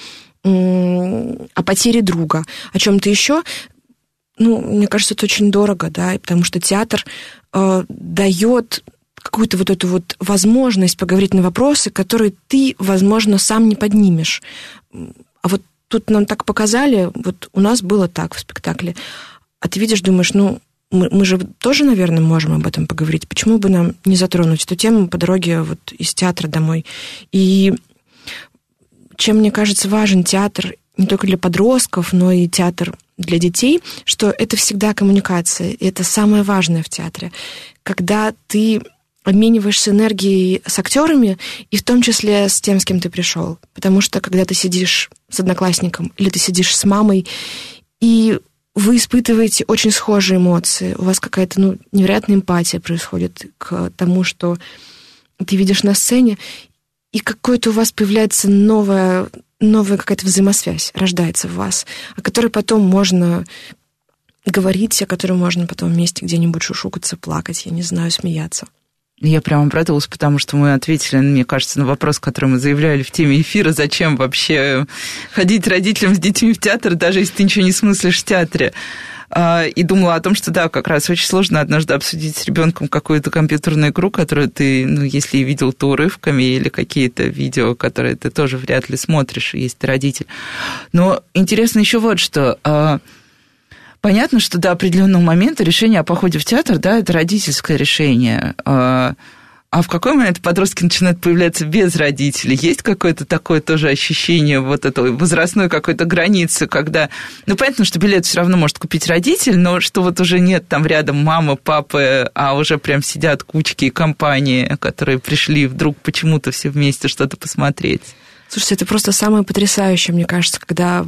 [SPEAKER 3] о потере друга, о чем-то еще, ну, мне кажется, это очень дорого, да, потому что театр э, дает какую-то вот эту вот возможность поговорить на вопросы, которые ты, возможно, сам не поднимешь. А вот тут нам так показали, вот у нас было так в спектакле. А ты видишь, думаешь, ну, мы, мы же тоже, наверное, можем об этом поговорить. Почему бы нам не затронуть эту тему по дороге вот из театра домой? И чем, мне кажется, важен театр не только для подростков, но и театр для детей, что это всегда коммуникация, и это самое важное в театре. Когда ты обмениваешься энергией с актерами, и в том числе с тем, с кем ты пришел. Потому что когда ты сидишь с одноклассником или ты сидишь с мамой, и вы испытываете очень схожие эмоции, у вас какая-то ну, невероятная эмпатия происходит к тому, что ты видишь на сцене, и какое-то у вас появляется новая, новая какая-то взаимосвязь рождается в вас, о которой потом можно говорить, о которой можно потом вместе где-нибудь шушукаться, плакать, я не знаю, смеяться.
[SPEAKER 2] Я прямо обрадовалась, потому что мы ответили, мне кажется, на вопрос, который мы заявляли в теме эфира, зачем вообще ходить родителям с детьми в театр, даже если ты ничего не смыслишь в театре. А, и думала о том, что да, как раз очень сложно однажды обсудить с ребенком какую-то компьютерную игру, которую ты, ну, если видел, то урывками, или какие-то видео, которые ты тоже вряд ли смотришь, если ты родитель. Но интересно еще вот что а, Понятно, что до определенного момента решение о походе в театр, да, это родительское решение. А, а в какой момент подростки начинают появляться без родителей? Есть какое-то такое тоже ощущение вот этой возрастной какой-то границы, когда, ну, понятно, что билет все равно может купить родитель, но что вот уже нет там рядом мамы, папы, а уже прям сидят кучки компании, которые пришли вдруг почему-то все вместе что-то посмотреть.
[SPEAKER 3] Слушайте, это просто самое потрясающее, мне кажется, когда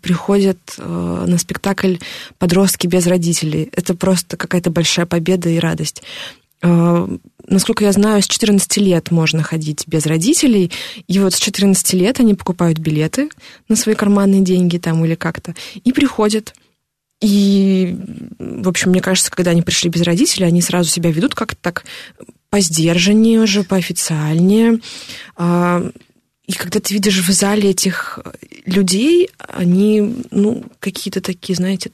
[SPEAKER 3] приходят э, на спектакль подростки без родителей. Это просто какая-то большая победа и радость. Э, насколько я знаю, с 14 лет можно ходить без родителей, и вот с 14 лет они покупают билеты на свои карманные деньги там или как-то, и приходят. И, в общем, мне кажется, когда они пришли без родителей, они сразу себя ведут как-то так по сдержаннее уже, поофициальнее. А, и когда ты видишь в зале этих людей, они, ну, какие-то такие, знаете,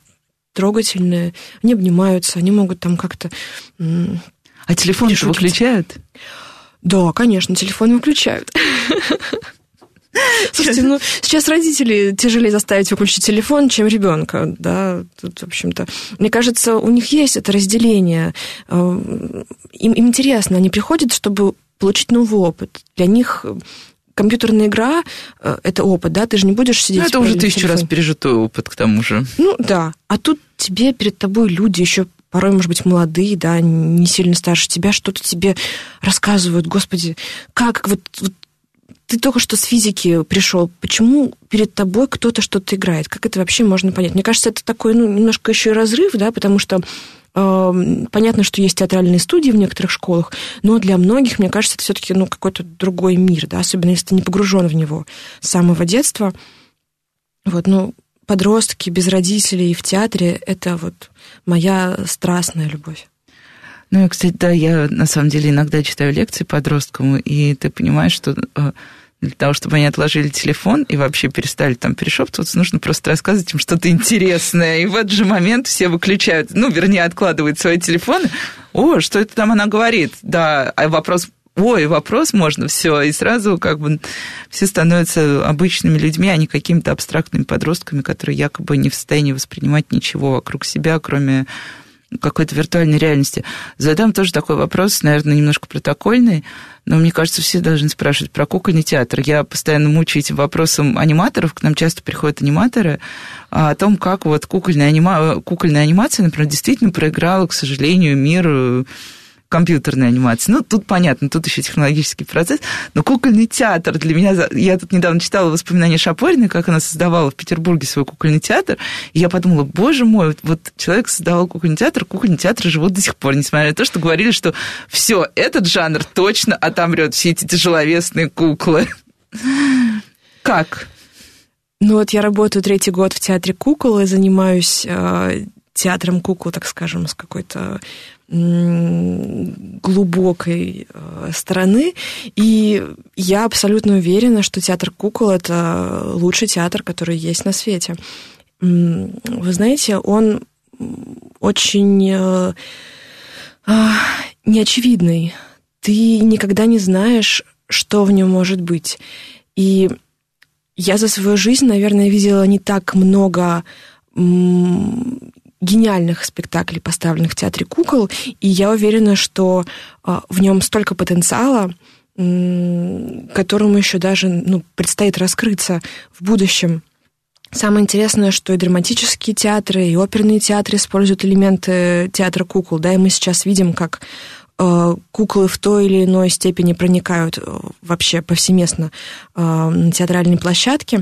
[SPEAKER 3] трогательные, они обнимаются, они могут там как-то...
[SPEAKER 2] А телефон выключают?
[SPEAKER 3] Да, конечно, телефон выключают. Слушайте, ну, сейчас родители тяжелее заставить выключить телефон, чем ребенка, да, тут, в общем-то. Мне кажется, у них есть это разделение. Э, им, им интересно, они приходят, чтобы получить новый опыт. Для них компьютерная игра э, это опыт, да, ты же не будешь сидеть. Ну,
[SPEAKER 2] это уже тысячу раз пережитой опыт, к тому же.
[SPEAKER 3] Ну да. А тут тебе перед тобой люди еще порой, может быть, молодые, да, не сильно старше тебя, что-то тебе рассказывают. Господи, как вот, вот ты только что с физики пришел, почему перед тобой кто-то что-то играет? Как это вообще можно понять? Мне кажется, это такой, ну, немножко еще и разрыв, да, потому что Понятно, что есть театральные студии в некоторых школах, но для многих, мне кажется, это все-таки ну, какой-то другой мир, да, особенно если ты не погружен в него с самого детства. Вот, ну, подростки без родителей в театре – это вот моя страстная любовь.
[SPEAKER 2] Ну, и, кстати, да, я на самом деле иногда читаю лекции подросткам, и ты понимаешь, что э, для того, чтобы они отложили телефон и вообще перестали там перешептываться, нужно просто рассказывать им что-то интересное. И в этот же момент все выключают, ну, вернее, откладывают свои телефоны. О, что это там она говорит? Да, а вопрос ой, вопрос можно, все, и сразу как бы все становятся обычными людьми, а не какими-то абстрактными подростками, которые якобы не в состоянии воспринимать ничего вокруг себя, кроме какой-то виртуальной реальности. Задам тоже такой вопрос, наверное, немножко протокольный, но мне кажется, все должны спрашивать про кукольный театр. Я постоянно мучаю этим вопросом аниматоров, к нам часто приходят аниматоры, а о том, как вот кукольная, анима... кукольная анимация, например, действительно проиграла, к сожалению, мир компьютерной анимации. Ну, тут понятно, тут еще технологический процесс. Но кукольный театр для меня... Я тут недавно читала воспоминания Шапориной, как она создавала в Петербурге свой кукольный театр. И я подумала, боже мой, вот человек создавал кукольный театр, кукольный театр живут до сих пор, несмотря на то, что говорили, что все, этот жанр точно отомрет, все эти тяжеловесные куклы. Как?
[SPEAKER 3] Ну вот я работаю третий год в театре кукол и занимаюсь э, театром кукол, так скажем, с какой-то глубокой э, стороны. И я абсолютно уверена, что театр кукол это лучший театр, который есть на свете. Вы знаете, он очень э, а, неочевидный. Ты никогда не знаешь, что в нем может быть. И я за свою жизнь, наверное, видела не так много гениальных спектаклей, поставленных в театре кукол, и я уверена, что а, в нем столько потенциала, которому еще даже ну, предстоит раскрыться в будущем. Самое интересное, что и драматические театры, и оперные театры используют элементы театра кукол, да, и мы сейчас видим, как э, куклы в той или иной степени проникают э, вообще повсеместно э, на театральные площадки.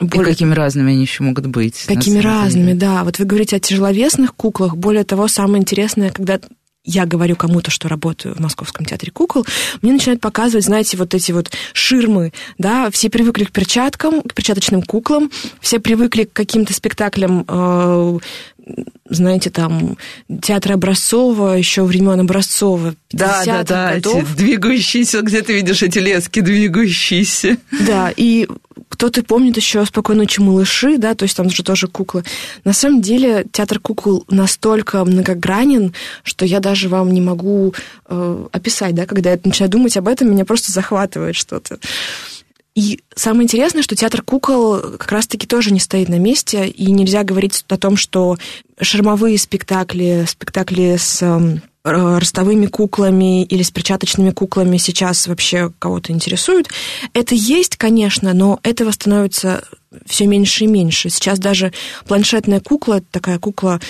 [SPEAKER 2] Более... И какими разными они еще могут быть?
[SPEAKER 3] Какими разными, да. Вот вы говорите о тяжеловесных куклах. Более того, самое интересное, когда я говорю кому-то, что работаю в Московском театре кукол, мне начинают показывать, знаете, вот эти вот ширмы, да, все привыкли к перчаткам, к перчаточным куклам, все привыкли к каким-то спектаклям, э, знаете, там, театра Образцова, еще времен Образцова,
[SPEAKER 2] да, да, да, годов. Эти двигающиеся, где ты видишь эти лески двигающиеся.
[SPEAKER 3] Да, и кто-то помнит еще «Спокойной ночи, малыши», да, то есть там же тоже куклы. На самом деле театр кукол настолько многогранен, что я даже вам не могу э, описать, да, когда я начинаю думать об этом, меня просто захватывает что-то. И самое интересное, что театр кукол как раз-таки тоже не стоит на месте, и нельзя говорить о том, что шармовые спектакли, спектакли с эм, ростовыми куклами или с перчаточными куклами сейчас вообще кого-то интересуют. Это есть, конечно, но этого становится все меньше и меньше. Сейчас даже планшетная кукла, такая кукла,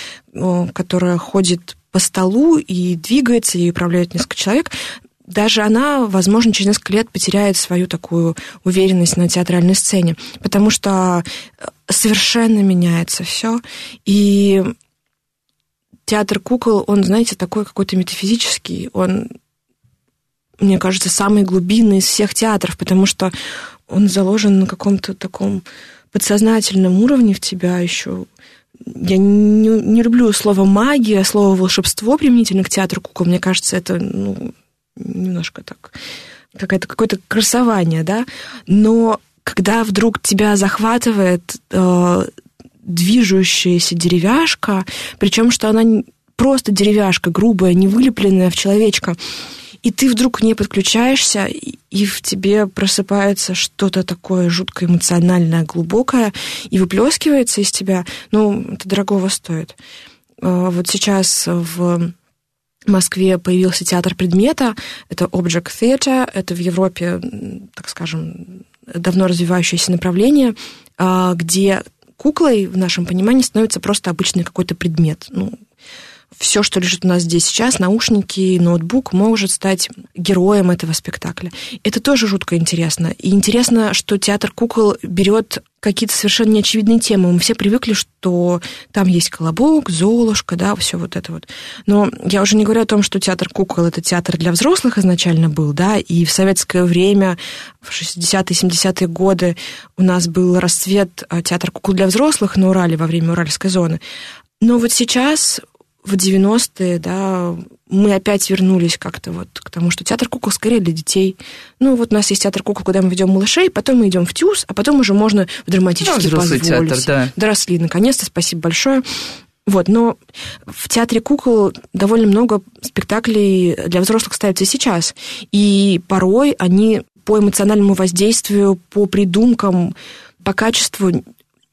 [SPEAKER 3] которая ходит по столу и двигается, и управляет несколько человек, даже она, возможно, через несколько лет потеряет свою такую уверенность на театральной сцене, потому что э, совершенно меняется все. И театр кукол, он, знаете, такой какой-то метафизический, он, мне кажется, самый глубинный из всех театров, потому что он заложен на каком-то таком подсознательном уровне в тебя еще. Я не, не люблю слово магия, слово волшебство применительно к театру кукол. Мне кажется, это ну, немножко так, какое-то какое-то красование, да, но когда вдруг тебя захватывает э, движущаяся деревяшка, причем что она просто деревяшка, грубая, не вылепленная в человечка, и ты вдруг не подключаешься, и в тебе просыпается что-то такое жутко эмоциональное, глубокое, и выплескивается из тебя, ну, это дорогого стоит. Э, вот сейчас в в Москве появился театр предмета, это Object Theater, это в Европе, так скажем, давно развивающееся направление, а, где куклой в нашем понимании становится просто обычный какой-то предмет. Ну, все, что лежит у нас здесь сейчас, наушники, ноутбук, может стать героем этого спектакля. Это тоже жутко интересно. И интересно, что театр кукол берет какие-то совершенно неочевидные темы. Мы все привыкли, что там есть колобок, золушка, да, все вот это вот. Но я уже не говорю о том, что театр кукол это театр для взрослых изначально был, да, и в советское время, в 60-е, 70-е годы у нас был расцвет а, театра кукол для взрослых на Урале во время Уральской зоны. Но вот сейчас в 90-е, да, мы опять вернулись как-то вот к тому, что театр кукол скорее для детей. Ну, вот у нас есть театр кукол, куда мы ведем малышей, потом мы идем в ТЮЗ, а потом уже можно в драматический ну, позволить. театр, да. Доросли, наконец-то, спасибо большое. Вот, но в театре кукол довольно много спектаклей для взрослых ставится и сейчас. И порой они по эмоциональному воздействию, по придумкам, по качеству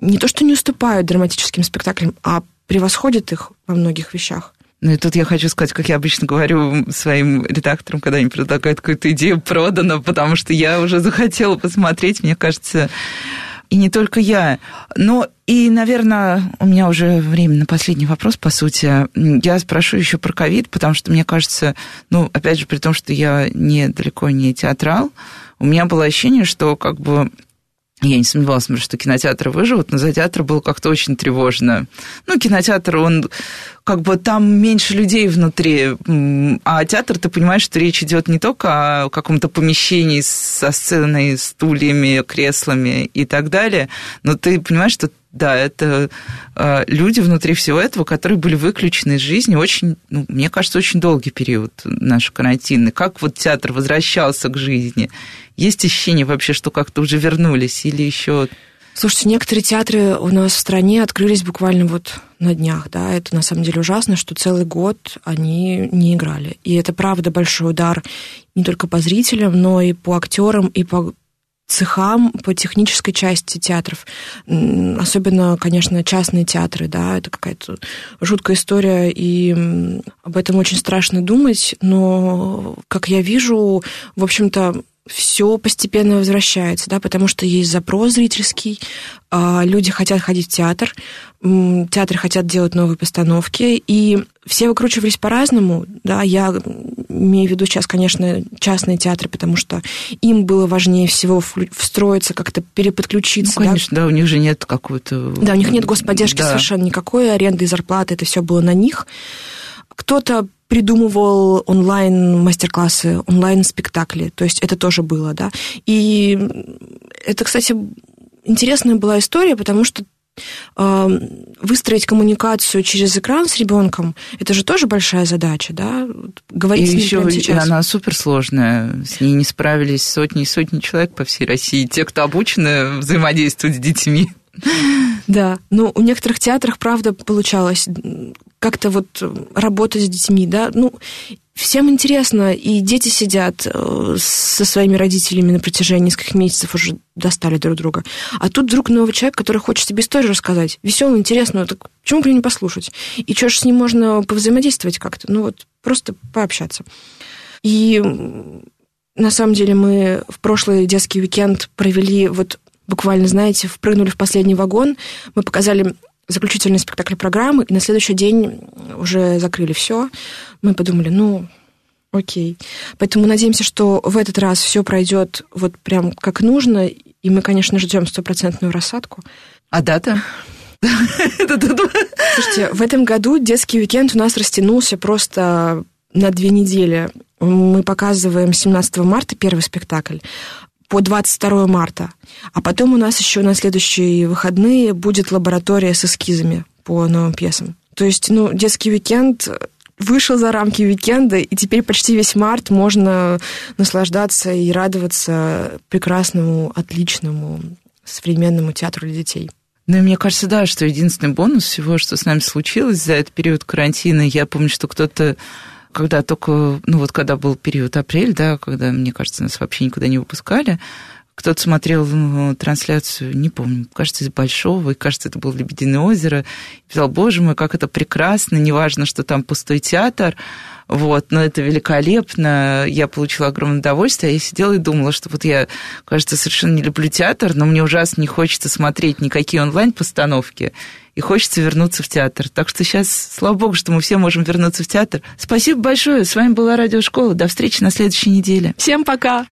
[SPEAKER 3] не то что не уступают драматическим спектаклям, а превосходит их во многих вещах.
[SPEAKER 2] Ну и тут я хочу сказать, как я обычно говорю своим редакторам, когда они предлагают какую-то идею, продано, потому что я уже захотела посмотреть, мне кажется, и не только я. Но и, наверное, у меня уже время на последний вопрос, по сути. Я спрошу еще про ковид, потому что мне кажется, ну, опять же, при том, что я не далеко не театрал, у меня было ощущение, что как бы я не сомневалась, что кинотеатры выживут, но за театр было как-то очень тревожно. Ну, кинотеатр, он как бы там меньше людей внутри, а театр, ты понимаешь, что речь идет не только о каком-то помещении со сценой, стульями, креслами и так далее, но ты понимаешь, что да, это э, люди внутри всего этого, которые были выключены из жизни очень, ну, мне кажется, очень долгий период наш карантинный. Как вот театр возвращался к жизни? Есть ощущение вообще, что как-то уже вернулись или еще...
[SPEAKER 3] Слушайте, некоторые театры у нас в стране открылись буквально вот на днях, да, это на самом деле ужасно, что целый год они не играли. И это правда большой удар не только по зрителям, но и по актерам, и по цехам по технической части театров. Особенно, конечно, частные театры, да, это какая-то жуткая история, и об этом очень страшно думать, но, как я вижу, в общем-то, все постепенно возвращается, да, потому что есть запрос зрительский, а, люди хотят ходить в театр, театры хотят делать новые постановки, и все выкручивались по-разному, да, я имею в виду сейчас, конечно, частные театры, потому что им было важнее всего встроиться, как-то переподключиться.
[SPEAKER 2] Ну, конечно, да, да у них же нет какой-то...
[SPEAKER 3] Да, у них нет господдержки да. совершенно никакой, аренды и зарплаты, это все было на них. Кто-то придумывал онлайн-мастер-классы, онлайн-спектакли, то есть это тоже было, да. И это, кстати, интересная была история, потому что э, выстроить коммуникацию через экран с ребенком, это же тоже большая задача, да?
[SPEAKER 2] Говорить и с ним еще сейчас. она суперсложная. С ней не справились сотни и сотни человек по всей России. Те, кто обучены взаимодействовать с детьми.
[SPEAKER 3] Да, но у некоторых театрах, правда, получалось как-то вот работать с детьми, да, ну, всем интересно, и дети сидят э, со своими родителями на протяжении нескольких месяцев уже достали друг друга. А тут вдруг новый человек, который хочет тебе историю рассказать, веселую, интересную, так почему бы не послушать? И что ж с ним можно повзаимодействовать как-то? Ну вот просто пообщаться. И на самом деле мы в прошлый детский уикенд провели вот буквально, знаете, впрыгнули в последний вагон, мы показали заключительный спектакль программы, и на следующий день уже закрыли все. Мы подумали, ну, окей. Поэтому надеемся, что в этот раз все пройдет вот прям как нужно, и мы, конечно, ждем стопроцентную рассадку.
[SPEAKER 2] А дата?
[SPEAKER 3] Слушайте, в этом году детский уикенд у нас растянулся просто на две недели. Мы показываем 17 марта первый спектакль, по 22 марта. А потом у нас еще на следующие выходные будет лаборатория с эскизами по новым пьесам. То есть, ну, детский уикенд вышел за рамки уикенда, и теперь почти весь март можно наслаждаться и радоваться прекрасному, отличному современному театру для детей.
[SPEAKER 2] Ну, и мне кажется, да, что единственный бонус всего, что с нами случилось за этот период карантина, я помню, что кто-то когда только, ну вот когда был период апрель, да, когда, мне кажется, нас вообще никуда не выпускали, кто-то смотрел ну, трансляцию, не помню, кажется, из Большого, и кажется, это было Лебединое озеро, и сказал, боже мой, как это прекрасно, неважно, что там пустой театр, вот, но это великолепно, я получила огромное удовольствие, я сидела и думала, что вот я, кажется, совершенно не люблю театр, но мне ужасно не хочется смотреть никакие онлайн-постановки, и хочется вернуться в театр. Так что сейчас, слава богу, что мы все можем вернуться в театр. Спасибо большое. С вами была Радиошкола. До встречи на следующей неделе.
[SPEAKER 3] Всем пока.